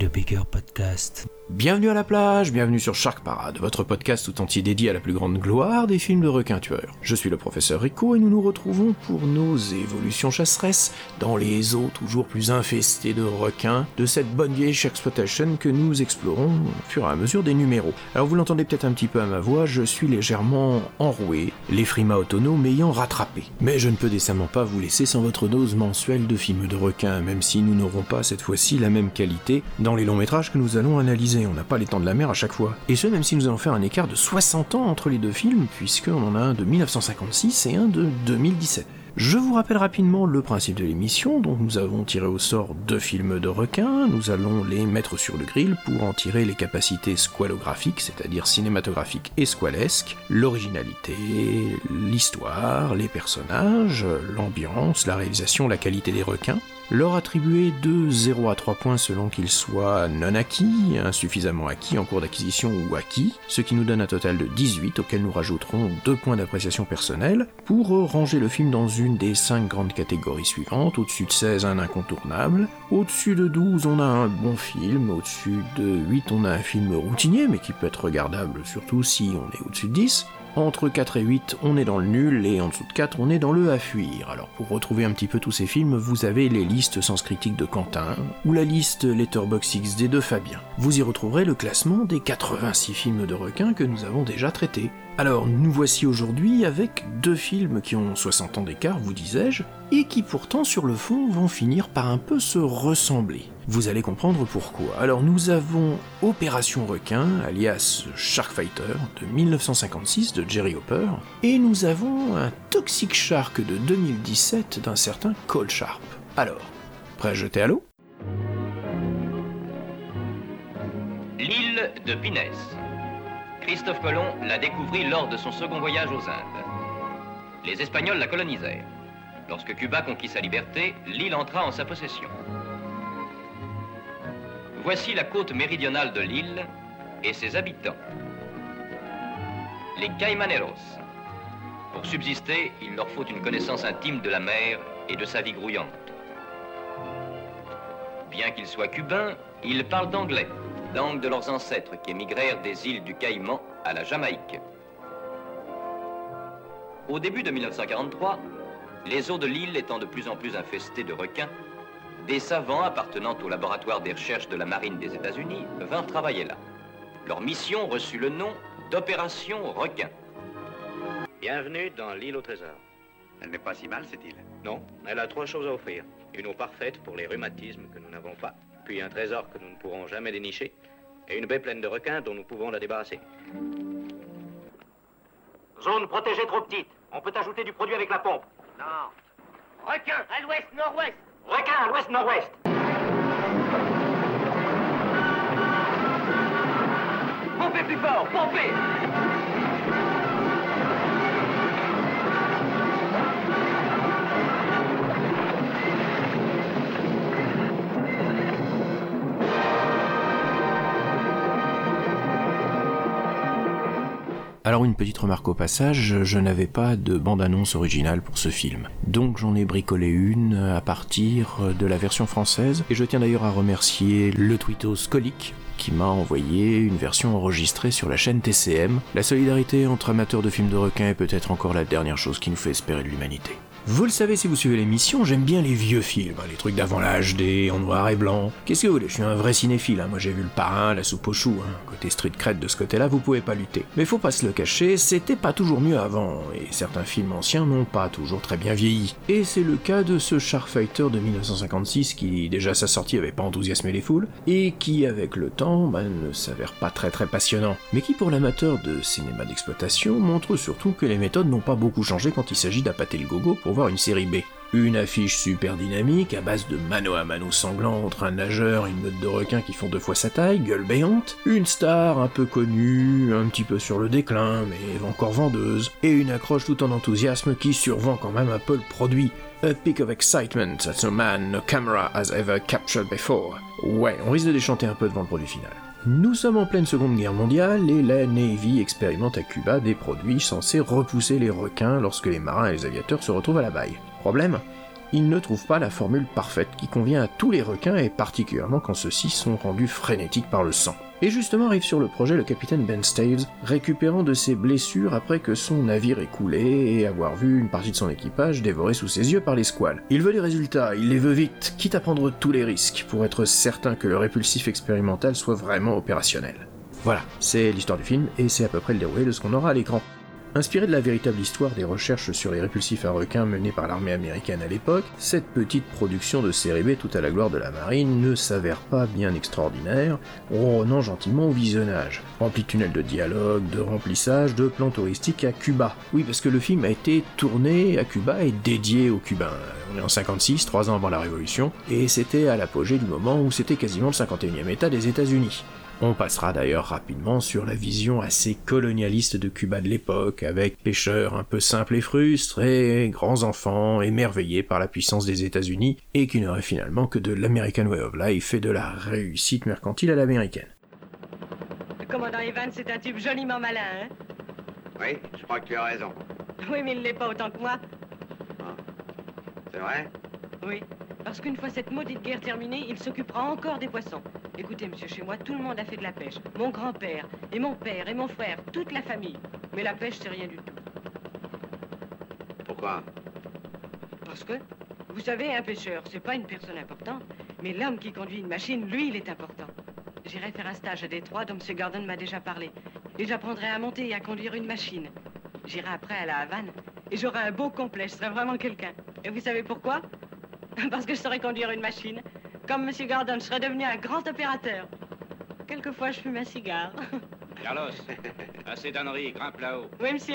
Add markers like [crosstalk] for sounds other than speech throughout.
a bigger podcast. Bienvenue à la plage, bienvenue sur Shark Parade, votre podcast tout entier dédié à la plus grande gloire des films de requins tueurs. Je suis le professeur Rico et nous nous retrouvons pour nos évolutions chasseresses dans les eaux toujours plus infestées de requins de cette bonne vieille Sharksploitation que nous explorons au fur et à mesure des numéros. Alors vous l'entendez peut-être un petit peu à ma voix, je suis légèrement enroué, les frimas autonomes m'ayant rattrapé. Mais je ne peux décemment pas vous laisser sans votre dose mensuelle de films de requins, même si nous n'aurons pas cette fois-ci la même qualité dans les longs métrages que nous allons analyser on n'a pas les temps de la mer à chaque fois. Et ce, même si nous allons faire un écart de 60 ans entre les deux films, puisqu'on en a un de 1956 et un de 2017. Je vous rappelle rapidement le principe de l'émission, donc nous avons tiré au sort deux films de requins, nous allons les mettre sur le grill pour en tirer les capacités squalographiques, c'est-à-dire cinématographiques et squalesques, l'originalité, l'histoire, les personnages, l'ambiance, la réalisation, la qualité des requins, leur attribuer de 0 à 3 points selon qu'ils soient non acquis, insuffisamment acquis, en cours d'acquisition ou acquis, ce qui nous donne un total de 18 auquel nous rajouterons 2 points d'appréciation personnelle, pour ranger le film dans une des 5 grandes catégories suivantes, au-dessus de 16 un incontournable, au-dessus de 12 on a un bon film, au-dessus de 8 on a un film routinier mais qui peut être regardable surtout si on est au-dessus de 10, entre 4 et 8, on est dans le nul, et en dessous de 4, on est dans le à fuir. Alors pour retrouver un petit peu tous ces films, vous avez les listes Sens Critique de Quentin, ou la liste Letterboxd XD de Fabien. Vous y retrouverez le classement des 86 films de requins que nous avons déjà traités. Alors nous voici aujourd'hui avec deux films qui ont 60 ans d'écart, vous disais-je, et qui pourtant sur le fond vont finir par un peu se ressembler. Vous allez comprendre pourquoi. Alors nous avons Opération Requin, alias Sharkfighter, de 1956 de Jerry Hopper, et nous avons un Toxic Shark de 2017 d'un certain Cole Sharp. Alors, prêt à jeter à l'eau? L'île de Pinès. Christophe Colomb la découvrit lors de son second voyage aux Indes. Les Espagnols la colonisèrent. Lorsque Cuba conquit sa liberté, l'île entra en sa possession. Voici la côte méridionale de l'île et ses habitants. Les Caimaneros. Pour subsister, il leur faut une connaissance intime de la mer et de sa vie grouillante. Bien qu'ils soient cubains, ils parlent d'anglais, langue de leurs ancêtres qui émigrèrent des îles du Caïman à la Jamaïque. Au début de 1943, les eaux de l'île étant de plus en plus infestées de requins, des savants appartenant au laboratoire des recherches de la marine des États-Unis vinrent travailler là. Leur mission reçut le nom d'Opération Requin. Bienvenue dans l'île au trésor. Elle n'est pas si mal, cette île. Non, elle a trois choses à offrir. Une eau parfaite pour les rhumatismes que nous n'avons pas, puis un trésor que nous ne pourrons jamais dénicher, et une baie pleine de requins dont nous pouvons la débarrasser. Zone protégée trop petite. On peut ajouter du produit avec la pompe. Non. Requin, à l'ouest, nord-ouest. Requin à l'ouest-nord-ouest. Pompez plus fort, pompez Alors une petite remarque au passage, je n'avais pas de bande-annonce originale pour ce film. Donc j'en ai bricolé une à partir de la version française, et je tiens d'ailleurs à remercier le tweetos Colic qui m'a envoyé une version enregistrée sur la chaîne TCM. La solidarité entre amateurs de films de requins est peut-être encore la dernière chose qui nous fait espérer de l'humanité. Vous le savez si vous suivez l'émission, j'aime bien les vieux films, hein, les trucs d'avant la HD, en noir et blanc. Qu'est-ce que vous voulez, je suis un vrai cinéphile, hein. moi j'ai vu le parrain, la soupe aux choux, hein. côté street cred de ce côté-là, vous pouvez pas lutter. Mais faut pas se le cacher, c'était pas toujours mieux avant, et certains films anciens n'ont pas toujours très bien vieilli. Et c'est le cas de ce Sharkfighter de 1956 qui, déjà sa sortie avait pas enthousiasmé les foules, et qui avec le temps, bah, ne s'avère pas très très passionnant, mais qui pour l'amateur de cinéma d'exploitation montre surtout que les méthodes n'ont pas beaucoup changé quand il s'agit d'appâter le gogo pour voir une série B. une affiche super dynamique à base de mano à mano sanglant entre un nageur et une meute de requins qui font deux fois sa taille, gueule béante, une star un peu connue, un petit peu sur le déclin, mais encore vendeuse, et une accroche tout en enthousiasme qui survend quand même un peu le produit. A peak of excitement that no man, no camera has ever captured before. Ouais, on risque de déchanter un peu devant le produit final. Nous sommes en pleine Seconde Guerre mondiale et la Navy expérimente à Cuba des produits censés repousser les requins lorsque les marins et les aviateurs se retrouvent à la baille. Problème? Ils ne trouvent pas la formule parfaite qui convient à tous les requins et particulièrement quand ceux-ci sont rendus frénétiques par le sang. Et justement arrive sur le projet le capitaine Ben Staves, récupérant de ses blessures après que son navire ait coulé et avoir vu une partie de son équipage dévorée sous ses yeux par les squales. Il veut des résultats, il les veut vite, quitte à prendre tous les risques pour être certain que le répulsif expérimental soit vraiment opérationnel. Voilà, c'est l'histoire du film et c'est à peu près le déroulé de ce qu'on aura à l'écran. Inspiré de la véritable histoire des recherches sur les répulsifs à requins menées par l'armée américaine à l'époque, cette petite production de série B tout à la gloire de la marine ne s'avère pas bien extraordinaire, ronronnant gentiment au visionnage. Rempli de tunnels de dialogue, de remplissage, de plans touristiques à Cuba. Oui, parce que le film a été tourné à Cuba et dédié aux Cubains. On est en 56, trois ans avant la Révolution, et c'était à l'apogée du moment où c'était quasiment le 51e État des États-Unis. On passera d'ailleurs rapidement sur la vision assez colonialiste de Cuba de l'époque, avec pêcheurs un peu simples et frustres, et grands enfants émerveillés par la puissance des États-Unis, et qui n'auraient finalement que de l'American Way of Life et de la réussite mercantile à l'américaine. Le commandant Evans est un type joliment malin, hein? Oui, je crois que tu as raison. Oui, mais il ne l'est pas autant que moi. C'est vrai? Oui, parce qu'une fois cette maudite guerre terminée, il s'occupera encore des poissons. Écoutez, monsieur, chez moi, tout le monde a fait de la pêche. Mon grand-père, et mon père, et mon frère, toute la famille. Mais la pêche, c'est rien du tout. Pourquoi? Parce que, vous savez, un pêcheur, c'est pas une personne importante, mais l'homme qui conduit une machine, lui, il est important. J'irai faire un stage à Détroit dont M. Gordon m'a déjà parlé. Et j'apprendrai à monter et à conduire une machine. J'irai après à la Havane et j'aurai un beau complet, je serai vraiment quelqu'un. Et vous savez pourquoi? [laughs] Parce que je saurais conduire une machine. Comme M. Gordon, je serais devenu un grand opérateur. Quelquefois, je fume un cigare. [laughs] Carlos, assez d'âneries, grimpe là-haut. Oui, monsieur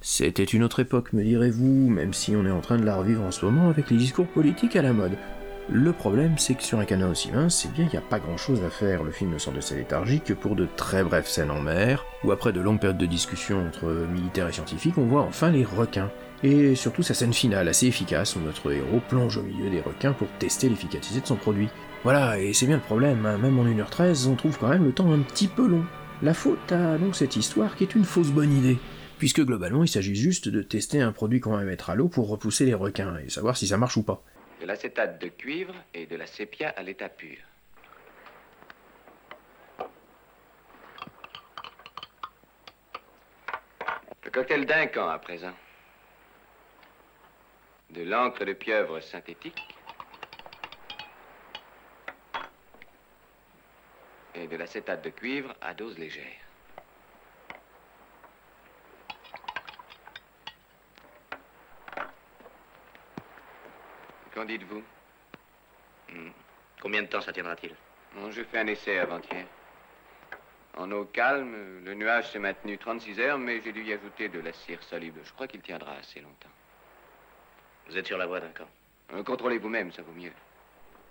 C'était une autre époque, me direz-vous, même si on est en train de la revivre en ce moment avec les discours politiques à la mode. Le problème, c'est que sur un canal aussi mince, c'est bien qu'il n'y a pas grand chose à faire. Le film ne sort de sa léthargie que pour de très brèves scènes en mer, où après de longues périodes de discussion entre militaires et scientifiques, on voit enfin les requins. Et surtout sa scène finale assez efficace où notre héros plonge au milieu des requins pour tester l'efficacité de son produit. Voilà, et c'est bien le problème, hein. même en 1h13, on trouve quand même le temps un petit peu long. La faute à donc cette histoire qui est une fausse bonne idée, puisque globalement il s'agit juste de tester un produit qu'on va mettre à l'eau pour repousser les requins et savoir si ça marche ou pas. De l'acétate de cuivre et de la sépia à l'état pur. Le cocktail d'incan à présent. De l'encre de pieuvre synthétique. Et de l'acétate de cuivre à dose légère. Qu'en dites-vous? Hmm. Combien de temps ça tiendra-t-il? J'ai fait un essai avant-hier. En eau calme, le nuage s'est maintenu 36 heures, mais j'ai dû y ajouter de la cire soluble. Je crois qu'il tiendra assez longtemps. Vous êtes sur la voie d'un camp. Euh, Contrôlez vous-même, ça vaut mieux.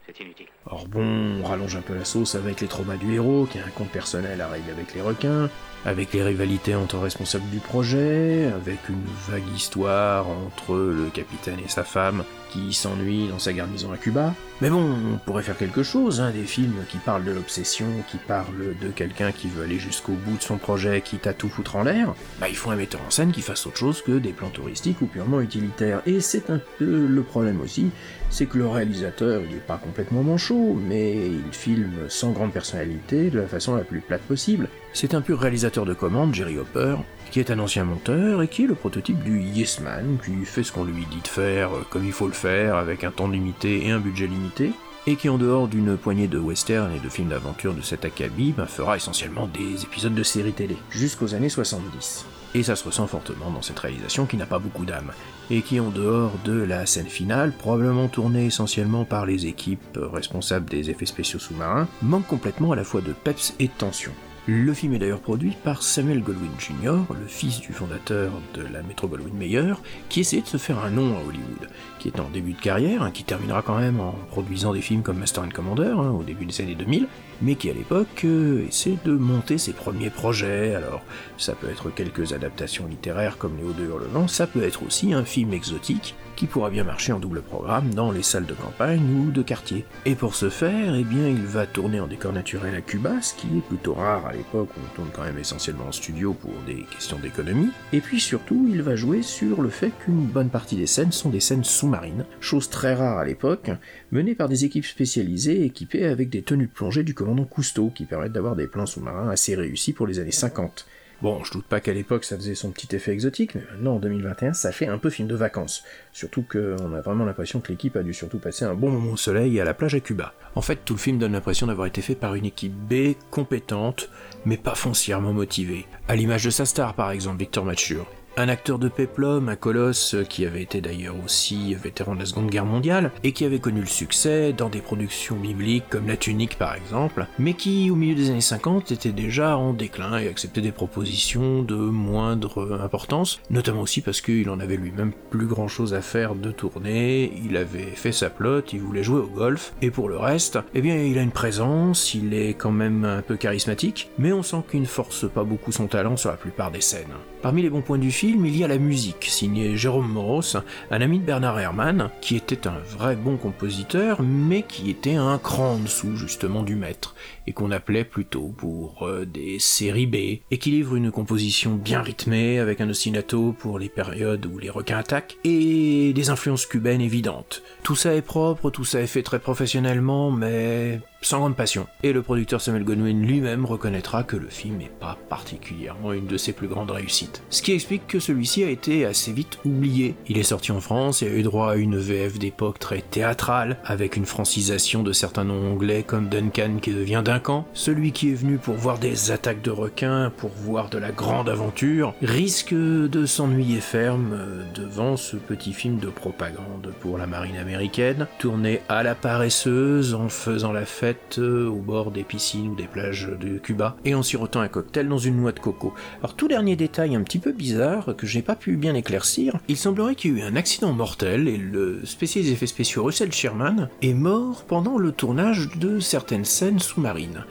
C'est inutile. Or bon, on rallonge un peu la sauce avec les traumas du héros, qui a un compte personnel à régler avec les requins, avec les rivalités entre responsables du projet, avec une vague histoire entre le capitaine et sa femme qui s'ennuie dans sa garnison à Cuba. Mais bon, on pourrait faire quelque chose, hein, des films qui parlent de l'obsession, qui parlent de quelqu'un qui veut aller jusqu'au bout de son projet, quitte à tout foutre en l'air. Bah il faut un metteur en scène qui fasse autre chose que des plans touristiques ou purement utilitaires. Et c'est un peu le problème aussi, c'est que le réalisateur, il est pas complètement manchot, mais il filme sans grande personnalité, de la façon la plus plate possible. C'est un pur réalisateur de commande, Jerry Hopper, qui est un ancien monteur et qui est le prototype du Yes Man, qui fait ce qu'on lui dit de faire euh, comme il faut le faire, avec un temps limité et un budget limité, et qui en dehors d'une poignée de westerns et de films d'aventure de cet acabit, bah, fera essentiellement des épisodes de séries télé, jusqu'aux années 70. Et ça se ressent fortement dans cette réalisation qui n'a pas beaucoup d'âme, et qui en dehors de la scène finale, probablement tournée essentiellement par les équipes responsables des effets spéciaux sous-marins, manque complètement à la fois de peps et de tension. Le film est d'ailleurs produit par Samuel Goldwyn Jr., le fils du fondateur de la Metro Goldwyn Mayer, qui essayait de se faire un nom à Hollywood, qui est en début de carrière, hein, qui terminera quand même en produisant des films comme Master and Commander hein, au début des années 2000, mais qui à l'époque euh, essaie de monter ses premiers projets. Alors, ça peut être quelques adaptations littéraires comme Les Hauts de Hurlevent, ça peut être aussi un film exotique qui pourra bien marcher en double programme dans les salles de campagne ou de quartier. Et pour ce faire, eh il va tourner en décor naturel à Cuba, ce qui est plutôt rare à l'époque où on tourne quand même essentiellement en studio pour des questions d'économie. Et puis surtout, il va jouer sur le fait qu'une bonne partie des scènes sont des scènes sous-marines, chose très rare à l'époque, menées par des équipes spécialisées équipées avec des tenues de plongée du commandant Cousteau qui permettent d'avoir des plans sous-marins assez réussis pour les années 50. Bon, je doute pas qu'à l'époque ça faisait son petit effet exotique, mais maintenant en 2021 ça fait un peu film de vacances. Surtout qu'on a vraiment l'impression que l'équipe a dû surtout passer un bon moment au soleil et à la plage à Cuba. En fait, tout le film donne l'impression d'avoir été fait par une équipe B compétente, mais pas foncièrement motivée. À l'image de sa star par exemple, Victor Mature. Un acteur de péplum, un colosse qui avait été d'ailleurs aussi vétéran de la Seconde Guerre mondiale et qui avait connu le succès dans des productions bibliques comme La Tunique par exemple, mais qui au milieu des années 50 était déjà en déclin et acceptait des propositions de moindre importance, notamment aussi parce qu'il en avait lui-même plus grand chose à faire de tourner, il avait fait sa plotte, il voulait jouer au golf, et pour le reste, eh bien il a une présence, il est quand même un peu charismatique, mais on sent qu'il ne force pas beaucoup son talent sur la plupart des scènes. Parmi les bons points du film, il y a la musique, signé Jérôme Moros, un ami de Bernard Herrmann, qui était un vrai bon compositeur, mais qui était un cran en dessous justement du maître, et qu'on appelait plutôt pour euh, des séries B, et qui livre une composition bien rythmée, avec un ostinato pour les périodes où les requins attaquent, et des influences cubaines évidentes. Tout ça est propre, tout ça est fait très professionnellement, mais sans grande passion. Et le producteur Samuel Goldwyn lui-même reconnaîtra que le film n'est pas particulièrement une de ses plus grandes réussites. Ce qui explique que celui-ci a été assez vite oublié. Il est sorti en France et a eu droit à une VF d'époque très théâtrale, avec une francisation de certains noms anglais comme Duncan qui devient Duncan. Celui qui est venu pour voir des attaques de requins, pour voir de la grande aventure, risque de s'ennuyer ferme devant ce petit film de propagande pour la marine américaine, tourné à la paresseuse en faisant la fête au bord des piscines ou des plages de Cuba, et en sirotant un cocktail dans une noix de coco. Alors tout dernier détail un petit peu bizarre que j'ai pas pu bien éclaircir, il semblerait qu'il y ait eu un accident mortel et le spécialiste effets spéciaux Russell Sherman est mort pendant le tournage de certaines scènes sous-marines.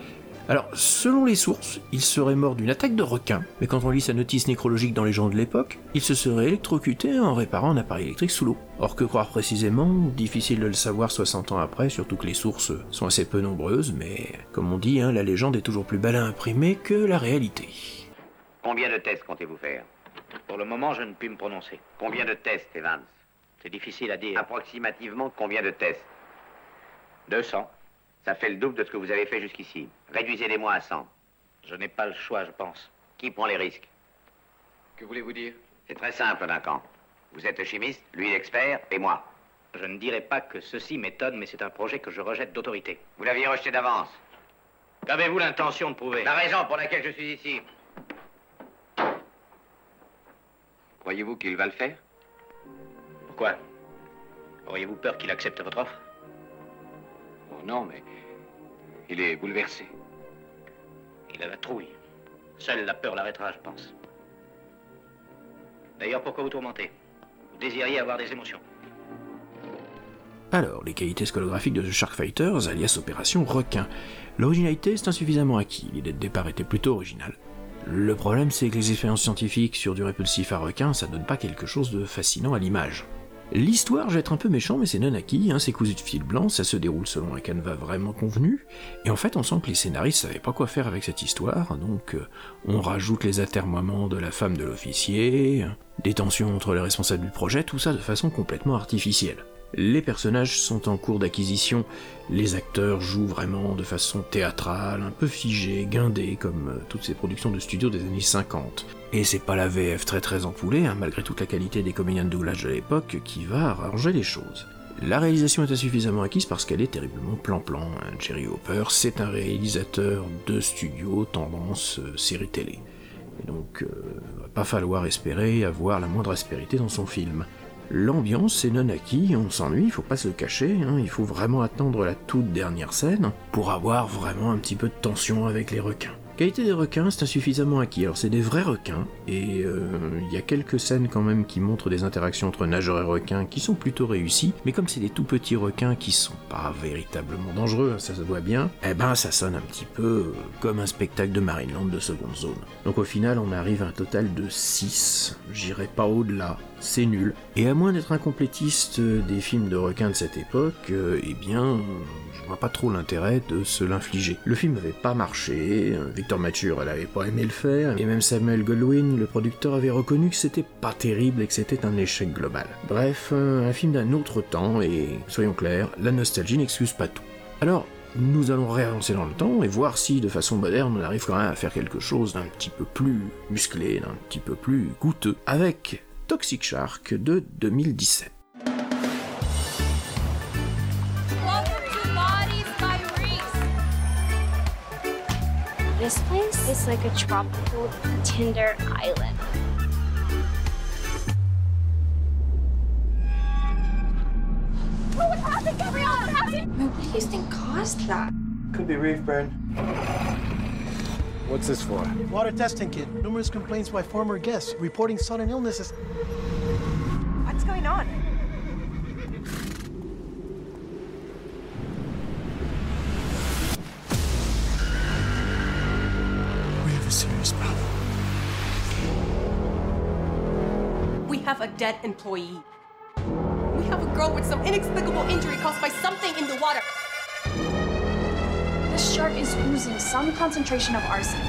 Alors, selon les sources, il serait mort d'une attaque de requin, mais quand on lit sa notice nécrologique dans les journaux de l'époque, il se serait électrocuté en réparant un appareil électrique sous l'eau. Or, que croire précisément? Difficile de le savoir 60 ans après, surtout que les sources sont assez peu nombreuses, mais comme on dit, hein, la légende est toujours plus belle à imprimer que la réalité. Combien de tests comptez-vous faire? Pour le moment, je ne puis me prononcer. Combien de tests, Evans? C'est difficile à dire. Approximativement combien de tests? 200. Ça fait le double de ce que vous avez fait jusqu'ici. Réduisez-les-moi à 100. Je n'ai pas le choix, je pense. Qui prend les risques? Que voulez-vous dire? C'est très simple, Duncan. Vous êtes chimiste, lui l'expert, et moi. Je ne dirais pas que ceci m'étonne, mais c'est un projet que je rejette d'autorité. Vous l'aviez rejeté d'avance. Qu'avez-vous l'intention de prouver? La raison pour laquelle je suis ici. Croyez-vous qu'il va le faire? Pourquoi? Auriez-vous peur qu'il accepte votre offre? Oh non, mais il est bouleversé. Il a la trouille. Seule la peur l'arrêtera, je pense. D'ailleurs, pourquoi vous tourmentez? Vous désiriez avoir des émotions. Alors, les qualités scolographiques de The Shark Fighters, alias Opération Requin. L'originalité, c'est insuffisamment acquis, l'idée de départ était plutôt originale. Le problème, c'est que les expériences scientifiques sur du répulsif à requin, ça donne pas quelque chose de fascinant à l'image. L'histoire, je vais être un peu méchant, mais c'est non acquis, hein, c'est cousu de fil blanc, ça se déroule selon un canevas vraiment convenu, et en fait on sent que les scénaristes savaient pas quoi faire avec cette histoire, donc euh, on rajoute les atermoiements de la femme de l'officier, des tensions entre les responsables du projet, tout ça de façon complètement artificielle. Les personnages sont en cours d'acquisition, les acteurs jouent vraiment de façon théâtrale, un peu figée, guindée, comme euh, toutes ces productions de studio des années 50. Et c'est pas la VF très très empoulée, hein, malgré toute la qualité des comédiens de doublage de l'époque, qui va arranger les choses. La réalisation est insuffisamment acquise parce qu'elle est terriblement plan-plan. hein. Jerry Hopper, c'est un réalisateur de studio tendance euh, série télé. Et donc, euh, va pas falloir espérer avoir la moindre aspérité dans son film. L'ambiance est non acquis, on s'ennuie, il faut pas se le cacher, hein, il faut vraiment attendre la toute dernière scène pour avoir vraiment un petit peu de tension avec les requins. Qualité des requins, c'est insuffisamment acquis. Alors c'est des vrais requins, et euh, il y a quelques scènes quand même qui montrent des interactions entre nageurs et requins qui sont plutôt réussies, mais comme c'est des tout petits requins qui sont pas véritablement dangereux, hein, ça se voit bien, eh ben ça sonne un petit peu euh, comme un spectacle de Marineland de seconde zone. Donc au final on arrive à un total de 6, j'irai pas au-delà, c'est nul. Et à moins d'être un complétiste des films de requins de cette époque, euh, eh bien, pas trop l'intérêt de se l'infliger. Le film n'avait pas marché, Victor Mature, elle avait pas aimé le faire, et même Samuel Goldwyn, le producteur, avait reconnu que c'était pas terrible et que c'était un échec global. Bref, euh, un film d'un autre temps, et soyons clairs, la nostalgie n'excuse pas tout. Alors, nous allons réavancer dans le temps et voir si, de façon moderne, on arrive quand même à faire quelque chose d'un petit peu plus musclé, d'un petit peu plus goûteux, avec Toxic Shark de 2017. This place is like a tropical Tinder island. Oh, what's happening, Gabrielle? What's happening? What do you think caused that? Could be reef burn. What's this for? Water testing kit. Numerous complaints by former guests reporting sudden illnesses. Dead employee. We have a girl with some inexplicable injury caused by something in the water. This shark is oozing some concentration of arsenic.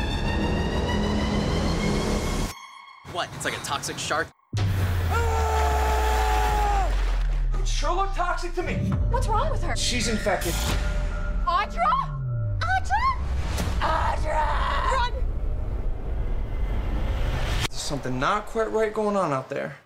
What? It's like a toxic shark? It sure looked toxic to me. What's wrong with her? She's infected. Audra? Audra? Audra! Run! There's something not quite right going on out there.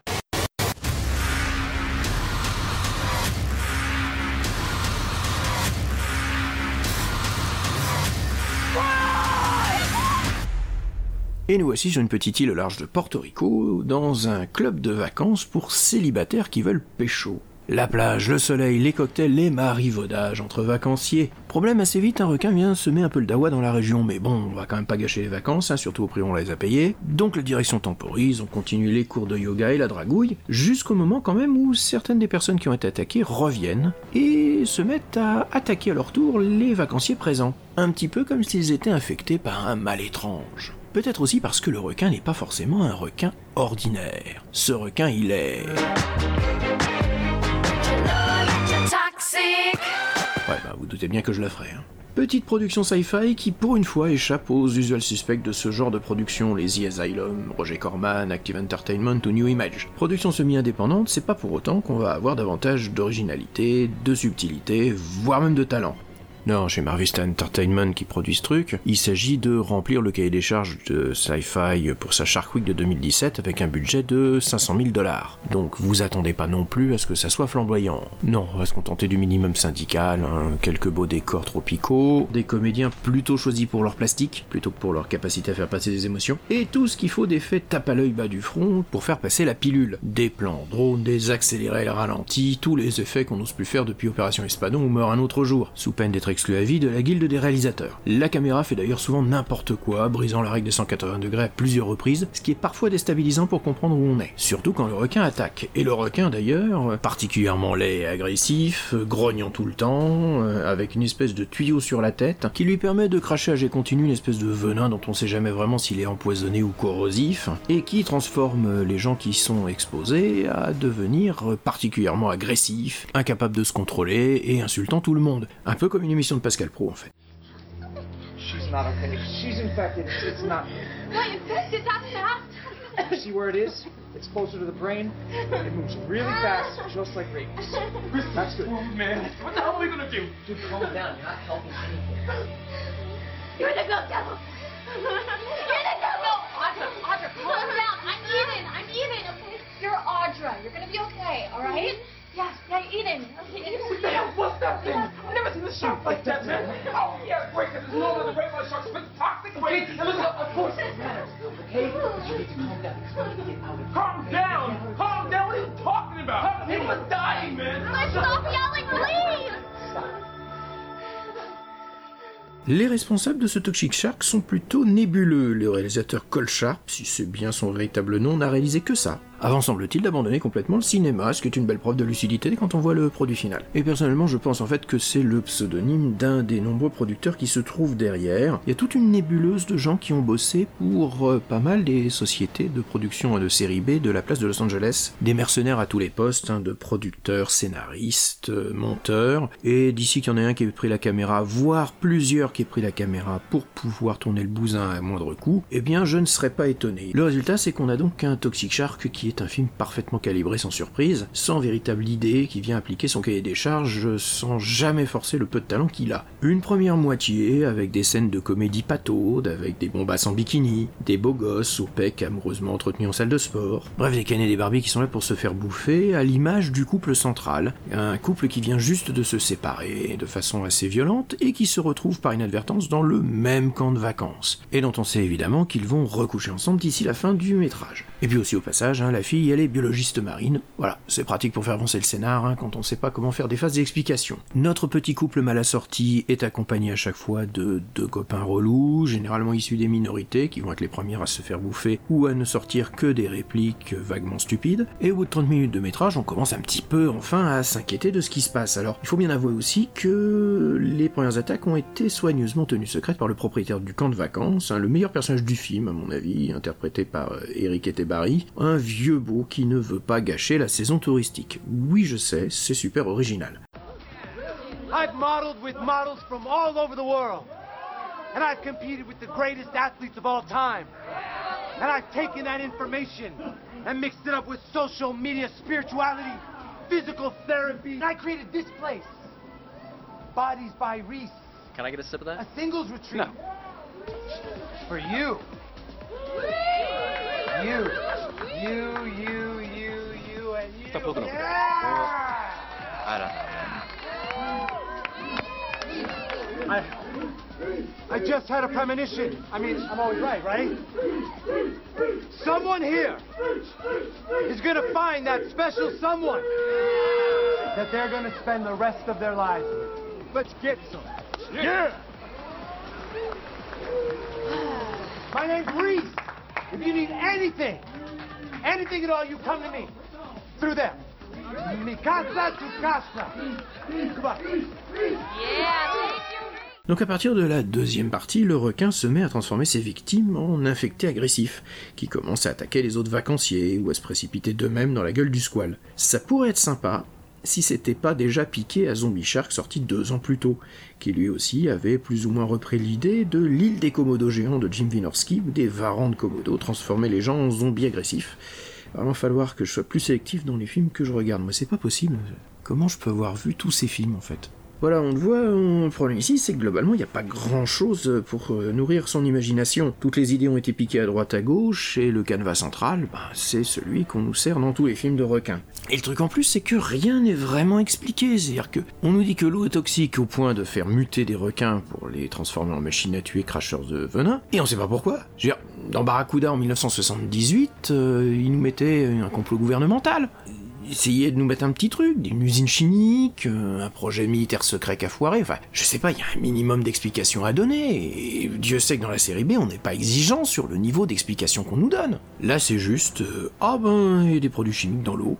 Et nous voici sur une petite île au large de Porto Rico, dans un club de vacances pour célibataires qui veulent pécho. La plage, le soleil, les cocktails, les marivaudages entre vacanciers. Problème assez vite, un requin vient semer un peu le dawa dans la région, mais bon, on va quand même pas gâcher les vacances, hein, surtout au prix où on les a payées. Donc la direction temporise, on continue les cours de yoga et la dragouille, jusqu'au moment quand même où certaines des personnes qui ont été attaquées reviennent et se mettent à attaquer à leur tour les vacanciers présents. Un petit peu comme s'ils étaient infectés par un mal étrange. Peut-être aussi parce que le requin n'est pas forcément un requin ordinaire. Ce requin, il est... Ouais, bah vous doutez bien que je la ferai. Hein. Petite production sci-fi qui pour une fois échappe aux usual suspects de ce genre de production, les The Asylum, Roger Corman, Active Entertainment ou New Image. Production semi-indépendante, c'est pas pour autant qu'on va avoir davantage d'originalité, de subtilité, voire même de talent. Non, chez Marvista Entertainment qui produit ce truc, il s'agit de remplir le cahier des charges de Sci-Fi pour sa Shark Week de 2017 avec un budget de 500 000 dollars. Donc vous attendez pas non plus à ce que ça soit flamboyant. Non, on va se contenter du minimum syndical, hein, quelques beaux décors tropicaux, des comédiens plutôt choisis pour leur plastique, plutôt que pour leur capacité à faire passer des émotions, et tout ce qu'il faut d'effets tape à l'œil bas du front pour faire passer la pilule. Des plans drones, des accélérés ralentis, tous les effets qu'on n'ose plus faire depuis Opération Espadon ou Meurt un autre jour, sous peine d'être exclu à vie de la guilde des réalisateurs. La caméra fait d'ailleurs souvent n'importe quoi, brisant la règle des 180 degrés à plusieurs reprises, ce qui est parfois déstabilisant pour comprendre où on est. Surtout quand le requin attaque. Et le requin d'ailleurs, particulièrement laid et agressif, grognant tout le temps, euh, avec une espèce de tuyau sur la tête, qui lui permet de cracher à jet continu une espèce de venin dont on sait jamais vraiment s'il est empoisonné ou corrosif, et qui transforme les gens qui sont exposés à devenir particulièrement agressifs, incapables de se contrôler et insultant tout le monde. Un peu comme une émission de Pascal Pro en fait. She's not okay. She's infected. It's not. What, infected that fast? See where it is? It's closer to the brain. It moves really fast, just like rabies. That's good. Oh, man. What the hell are we gonna do? Dude, calm down. You're not helping anything. You're the good devil. You're the devil. Audra, Audra, calm down. I'm Eden. I'm Eden, okay? You're Audra. You're gonna be okay, all right? Yeah, yeah, Eden. Okay. What the hell was that thing? I've never seen a shark like that, man. Oh, yeah, great. There's no other great white sharks, but toxic waste. And look, of course it matters, okay? But you need to calm down because we need to get out of here. Calm down. Calm down. What are you talking about? People are dying, man. Let's stop yelling, please. Les responsables de ce Toxic Shark sont plutôt nébuleux. Le réalisateur Cole Sharp, si c'est bien son véritable nom, n'a réalisé que ça. Avant semble-t-il d'abandonner complètement le cinéma, ce qui est une belle preuve de lucidité quand on voit le produit final. Et personnellement, je pense en fait que c'est le pseudonyme d'un des nombreux producteurs qui se trouvent derrière. Il y a toute une nébuleuse de gens qui ont bossé pour euh, pas mal des sociétés de production de série B de la place de Los Angeles, des mercenaires à tous les postes, hein, de producteurs, scénaristes, euh, monteurs, et d'ici qu'il y en ait un qui ait pris la caméra, voire plusieurs qui aient pris la caméra pour pouvoir tourner le bousin à moindre coût, eh bien je ne serais pas étonné. Le résultat c'est qu'on a donc un Toxic Shark qui est un film parfaitement calibré sans surprise, sans véritable idée, qui vient appliquer son cahier des charges sans jamais forcer le peu de talent qu'il a. Une première moitié avec des scènes de comédie pataude, avec des bombasses en bikini, des beaux gosses au pec amoureusement entretenus en salle de sport, bref des canets et des barbies qui sont là pour se faire bouffer, à l'image du couple central, un couple qui vient juste de se séparer de façon assez violente et qui se retrouve par inadvertance dans le même camp de vacances, et dont on sait évidemment qu'ils vont recoucher ensemble d'ici la fin du métrage. Et puis aussi au passage, hein, la fille elle est biologiste marine. Voilà, c'est pratique pour faire avancer le scénar hein, quand on sait pas comment faire des phases d'explication. Notre petit couple mal assorti est accompagné à chaque fois de deux copains relous, généralement issus des minorités, qui vont être les premières à se faire bouffer ou à ne sortir que des répliques vaguement stupides. Et au bout de 30 minutes de métrage, on commence un petit peu enfin à s'inquiéter de ce qui se passe. Alors, il faut bien avouer aussi que les premières attaques ont été soigneusement tenues secrètes par le propriétaire du camp de vacances, hein, le meilleur personnage du film à mon avis, interprété par euh, Eric Etebari, un vieux beau qui ne veut pas gâcher la saison touristique. Oui, je sais, c'est super original. I've modeled with models from all over the world. And I've competed with the greatest athletes of all time. And I've taken that information and mixed it up with social media, spirituality, physical therapy. And I created this place. Bodies by Reese. Can I get a sip of that? A singles retreat. No. For you. You. You, you, you, you, and you. Stop looking over there. yeah! I don't know. I, I just had a premonition. I mean, I'm always right, right? Someone here is going to find that special someone that they're going to spend the rest of their lives with. Let's get some. Yeah! My name's Reese. If you need anything, anything at all, you come to me. Through them. Mi casa, tu casa. Goodbye. Donc à partir de la deuxième partie, le requin se met à transformer ses victimes en infectés agressifs, qui commencent à attaquer les autres vacanciers ou à se précipiter d'eux-mêmes dans la gueule du squale. Ça pourrait être sympa si c'était pas déjà piqué à Zombie Shark sorti deux ans plus tôt, qui lui aussi avait plus ou moins repris l'idée de l'île des Komodo géants de Jim Wynorski, où des varans de Komodo transformaient les gens en zombies agressifs. Vraiment falloir que je sois plus sélectif dans les films que je regarde. Moi, c'est pas possible. Comment je peux avoir vu tous ces films en fait? Voilà, on le voit, le problème ici, c'est que globalement, il n'y a pas grand-chose pour euh, nourrir son imagination. Toutes les idées ont été piquées à droite à gauche, et le canevas central, ben, c'est celui qu'on nous sert dans tous les films de requins. Et le truc en plus, c'est que rien n'est vraiment expliqué. C'est-à-dire que on nous dit que l'eau est toxique au point de faire muter des requins pour les transformer en machines à tuer cracheurs de venin, et on sait pas pourquoi. Je veux dire, dans Barracuda en 1978, euh, ils nous mettaient un complot gouvernemental essayer de nous mettre un petit truc, une usine chimique, euh, un projet militaire secret qu'a foiré, enfin, je sais pas, il y a un minimum d'explications à donner, et Dieu sait que dans la série B, on n'est pas exigeant sur le niveau d'explication qu'on nous donne. Là, c'est juste, euh, ah ben, il y a des produits chimiques dans l'eau,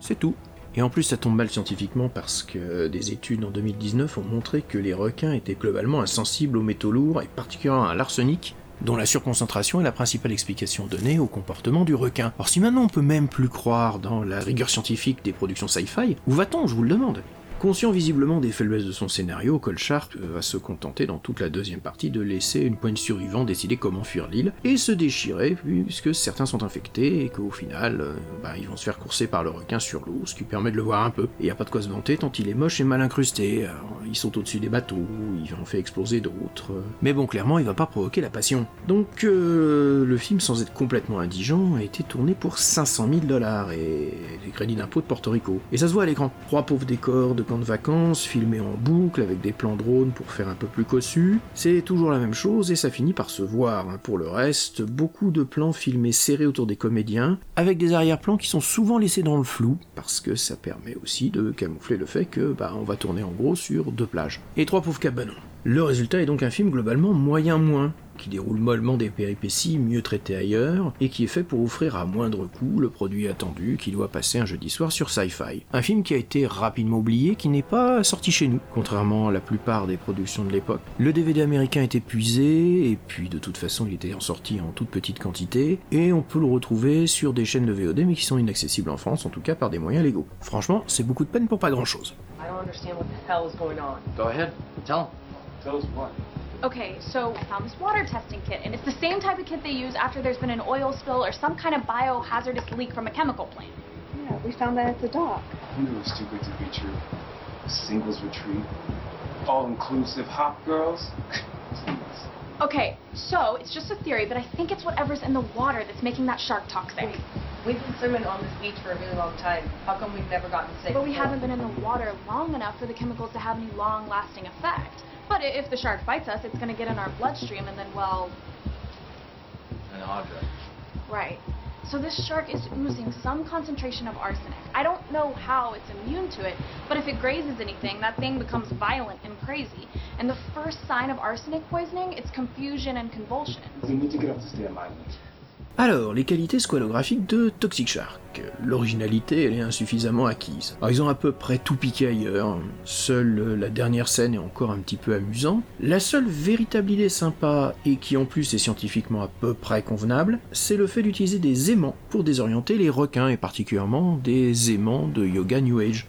c'est tout. Et en plus, ça tombe mal scientifiquement parce que des études en 2019 ont montré que les requins étaient globalement insensibles aux métaux lourds et particulièrement à l'arsenic, dont la surconcentration est la principale explication donnée au comportement du requin. Alors si maintenant on peut même plus croire dans la rigueur scientifique des productions sci-fi, où va-t-on, je vous le demande Conscient visiblement des faiblesses de son scénario, Colchart va se contenter dans toute la deuxième partie de laisser une poignée de survivants décider comment fuir l'île et se déchirer puisque certains sont infectés et qu'au final, euh, bah, ils vont se faire courser par le requin sur l'eau, ce qui permet de le voir un peu. Et y a pas de quoi se vanter tant il est moche et mal incrusté. Ils sont au-dessus des bateaux, ils en fait exploser d'autres. Mais bon, clairement, il va pas provoquer la passion. Donc, euh, le film, sans être complètement indigent, a été tourné pour 500 000 dollars et les crédits d'impôt de Porto Rico. Et ça se voit à l'écran. Trois pauvres décors de camps de vacances, filmés en boucle avec des plans drones pour faire un peu plus cossu. C'est toujours la même chose et ça finit par se voir. hein. Pour le reste, beaucoup de plans filmés serrés autour des comédiens, avec des arrière-plans qui sont souvent laissés dans le flou, parce que ça permet aussi de camoufler le fait que bah, on va tourner en gros sur deux plages. Et trois pauvres cabanons. Le résultat est donc un film globalement moyen moins, qui déroule mollement des péripéties mieux traitées ailleurs, et qui est fait pour offrir à moindre coût le produit attendu qui doit passer un jeudi soir sur Sci-Fi. Un film qui a été rapidement oublié, qui n'est pas sorti chez nous, contrairement à la plupart des productions de l'époque. Le DVD américain est épuisé, et puis de toute façon il était en sortie en toute petite quantité, et on peut le retrouver sur des chaînes de VOD mais qui sont inaccessibles en France, en tout cas par des moyens légaux. Franchement, c'est beaucoup de peine pour pas grand chose. I don't understand what the hell is going on. Go ahead. Tell him. Tell us what? Okay, so I found this water testing kit, and it's the same type of kit they use after there's been an oil spill or some kind of biohazardous leak from a chemical plant. Yeah, we found that at the dock. I knew it was too good to be true. A singles retreat. All inclusive hop girls. [laughs] Okay, so it's just a theory, but I think it's whatever's in the water that's making that shark toxic. We've been swimming on this beach for a really long time. How come we've never gotten sick? But we haven't been in the water long enough for the chemicals to have any long lasting effect. But if the shark bites us, it's going to get in our bloodstream, and then, well, And Audra. right. So this shark is oozing some concentration of arsenic. I don't know how it's immune to it, but if it grazes anything, that thing becomes violent and crazy. And the first sign of arsenic poisoning, it's confusion and convulsions. We need to get up to Stan Island. Alors, les qualités squalographiques de Toxic Shark. L'originalité, elle est insuffisamment acquise. Ils ont à peu près tout piqué ailleurs. Seule euh, la dernière scène est encore un petit peu amusante. La seule véritable idée sympa, et qui en plus est scientifiquement à peu près convenable, c'est le fait d'utiliser des aimants pour désorienter les requins, et particulièrement des aimants de yoga New Age.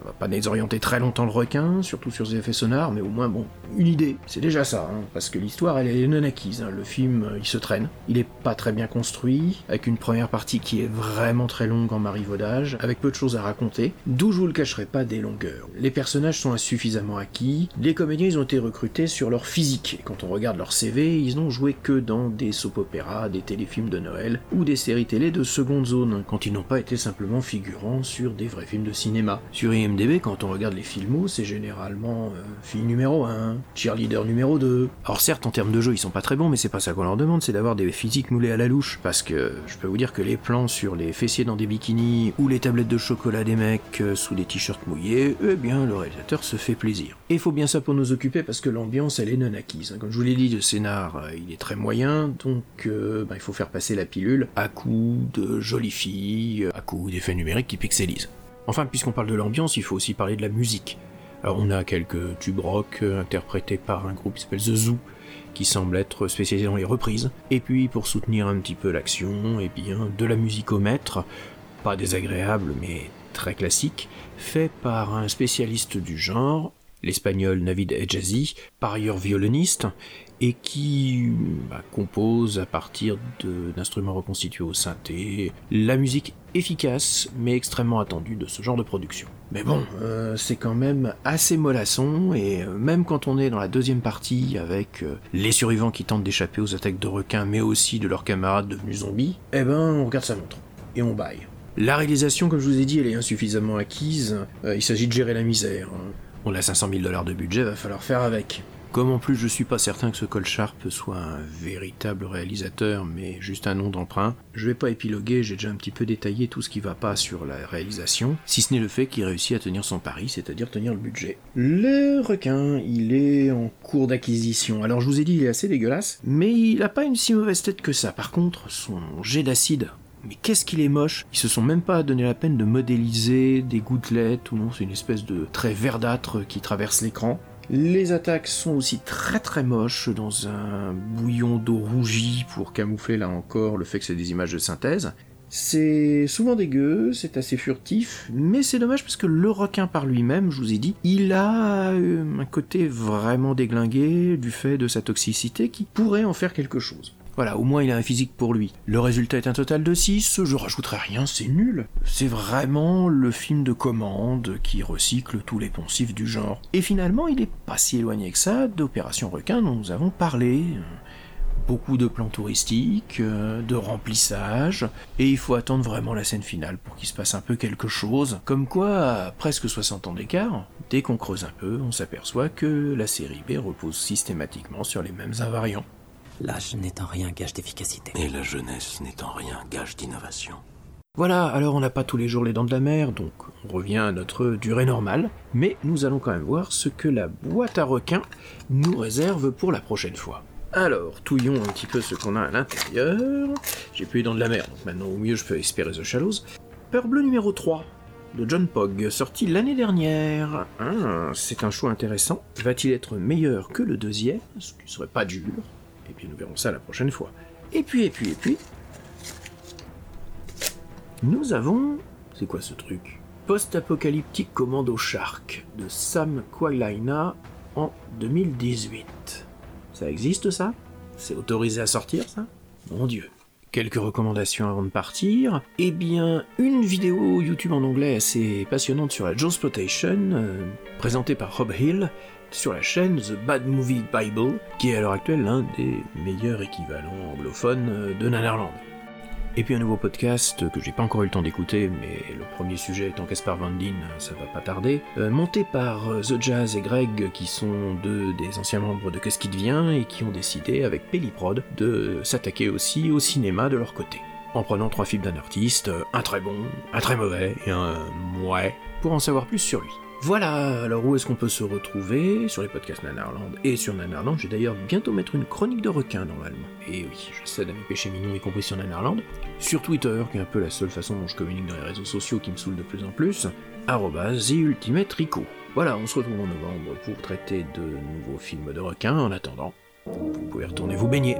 Ça va pas désorienter très longtemps le requin, surtout sur ses effets sonores, mais au moins, bon, une idée, c'est déjà ça, hein, parce que l'histoire, elle est non acquise. hein. Le film, euh, il se traîne, il est pas très bien construit, avec une première partie qui est vraiment très longue en marivaudage, avec peu de choses à raconter, d'où je vous le cacherai pas des longueurs. Les personnages sont insuffisamment acquis, les comédiens, ils ont été recrutés sur leur physique, et quand on regarde leur CV, ils n'ont joué que dans des soap-opéras, des téléfilms de Noël, ou des séries télé de seconde zone, quand ils n'ont pas été simplement figurants sur des vrais films de cinéma. Sur quand on regarde les filmos, c'est généralement euh, fille numéro 1, cheerleader numéro 2. Alors certes, en termes de jeu, ils sont pas très bons, mais c'est pas ça qu'on leur demande, c'est d'avoir des physiques moulés à la louche. Parce que je peux vous dire que les plans sur les fessiers dans des bikinis, ou les tablettes de chocolat des mecs euh, sous des t-shirts mouillés, eh bien, le réalisateur se fait plaisir. Et il faut bien ça pour nous occuper, parce que l'ambiance, elle est non acquise. Comme je vous l'ai dit, le scénar, euh, il est très moyen, donc bah, il faut faire passer la pilule à coups de jolies filles, à coups d'effets numériques qui pixelisent. Enfin, puisqu'on parle de l'ambiance, il faut aussi parler de la musique. Alors, on a quelques tubes rock euh, interprétés par un groupe qui s'appelle The Zoo, qui semble être spécialisé dans les reprises. Et puis, pour soutenir un petit peu l'action, eh bien, de la musique au maître, pas désagréable, mais très classique, fait par un spécialiste du genre, l'espagnol Navid Ejazi, par ailleurs violoniste, et qui bah, compose à partir d'instruments reconstitués au synthé la musique efficace mais extrêmement attendue de ce genre de production. Mais bon, euh, c'est quand même assez mollasson et euh, même quand on est dans la deuxième partie avec euh, les survivants qui tentent d'échapper aux attaques de requins mais aussi de leurs camarades devenus zombies, eh ben on regarde sa montre et on baille. La réalisation, comme je vous ai dit, elle est insuffisamment acquise. Il s'agit de gérer la misère. hein. On a 500 000 dollars de budget, va falloir faire avec. Comme en plus je suis pas certain que ce Cole Sharp soit un véritable réalisateur, mais juste un nom d'emprunt, je vais pas épiloguer, j'ai déjà un petit peu détaillé tout ce qui va pas sur la réalisation, si ce n'est le fait qu'il réussit à tenir son pari, c'est-à-dire tenir le budget. Le requin, il est en cours d'acquisition. Alors je vous ai dit, il est assez dégueulasse, mais il a pas une si mauvaise tête que ça. Par contre, son jet d'acide mais qu'est-ce qu'il est moche Ils se sont même pas donné la peine de modéliser des gouttelettes ou non, c'est une espèce de trait verdâtre qui traverse l'écran. Les attaques sont aussi très très moches dans un bouillon d'eau rougie pour camoufler là encore le fait que c'est des images de synthèse. C'est souvent dégueu, c'est assez furtif, mais c'est dommage parce que le requin par lui-même, je vous ai dit, il a euh, un côté vraiment déglingué du fait de sa toxicité qui pourrait en faire quelque chose. Voilà, au moins il a un physique pour lui. Le résultat est un total de 6, je rajouterai rien, c'est nul. C'est vraiment le film de commande qui recycle tous les poncifs du genre. Et finalement, il est pas si éloigné que ça d'Opération Requin dont nous avons parlé. Beaucoup de plans touristiques, euh, de remplissage, et il faut attendre vraiment la scène finale pour qu'il se passe un peu quelque chose. Comme quoi, à presque 60 ans d'écart, dès qu'on creuse un peu, on s'aperçoit que la série B repose systématiquement sur les mêmes invariants. L'âge n'est en rien gage d'efficacité. Et la jeunesse n'est en rien gage d'innovation. Voilà, alors on n'a pas tous les jours les dents de la mer, donc on revient à notre durée normale, mais nous allons quand même voir ce que la boîte à requins nous réserve pour la prochaine fois. Alors, touillons un petit peu ce qu'on a à l'intérieur. J'ai plus les dents de la mer, donc maintenant au mieux je peux espérer The Shallows. Peur bleue numéro 3 de John Pogg, sorti l'année dernière. Ah, c'est un choix intéressant. Va-t-il être meilleur que le deuxième? Ce qui serait pas dur. Et puis nous verrons ça la prochaine fois. Et puis, et puis, et puis. Nous avons. C'est quoi ce truc? Post-apocalyptique Commando Shark de Sam Quailina en 2018. Ça existe ça? C'est autorisé à sortir ça? Mon dieu. Quelques recommandations avant de partir. Eh bien, une vidéo YouTube en anglais assez passionnante sur la Joesploitation, euh, présentée par Rob Hill, sur la chaîne The Bad Movie Bible, qui est à l'heure actuelle l'un des meilleurs équivalents anglophones euh, de Nanarland. Et puis un nouveau podcast que j'ai pas encore eu le temps d'écouter, mais le premier sujet étant Caspar Van Dien, ça va pas tarder, euh, monté par euh, The Jazz et Greg, qui sont deux des anciens membres de Qu'est-ce qui devient, et qui ont décidé, avec Pelliprod, de s'attaquer aussi au cinéma de leur côté. En prenant trois films d'un artiste, un très bon, un très mauvais et un mouais, pour en savoir plus sur lui. Voilà, alors où est-ce qu'on peut se retrouver? Sur les podcasts Nanarland et sur Nanarland. Je vais d'ailleurs bientôt mettre une chronique de requin normalement. Et oui, je cède à mes péchés mignons, y compris sur Nanarland. Sur Twitter, qui est un peu la seule façon dont je communique dans les réseaux sociaux qui me saoule de plus en plus. Arrobas Ultimate Rico. Voilà, on se retrouve en novembre pour traiter de nouveaux films de requins. En attendant, vous pouvez retourner vous baigner.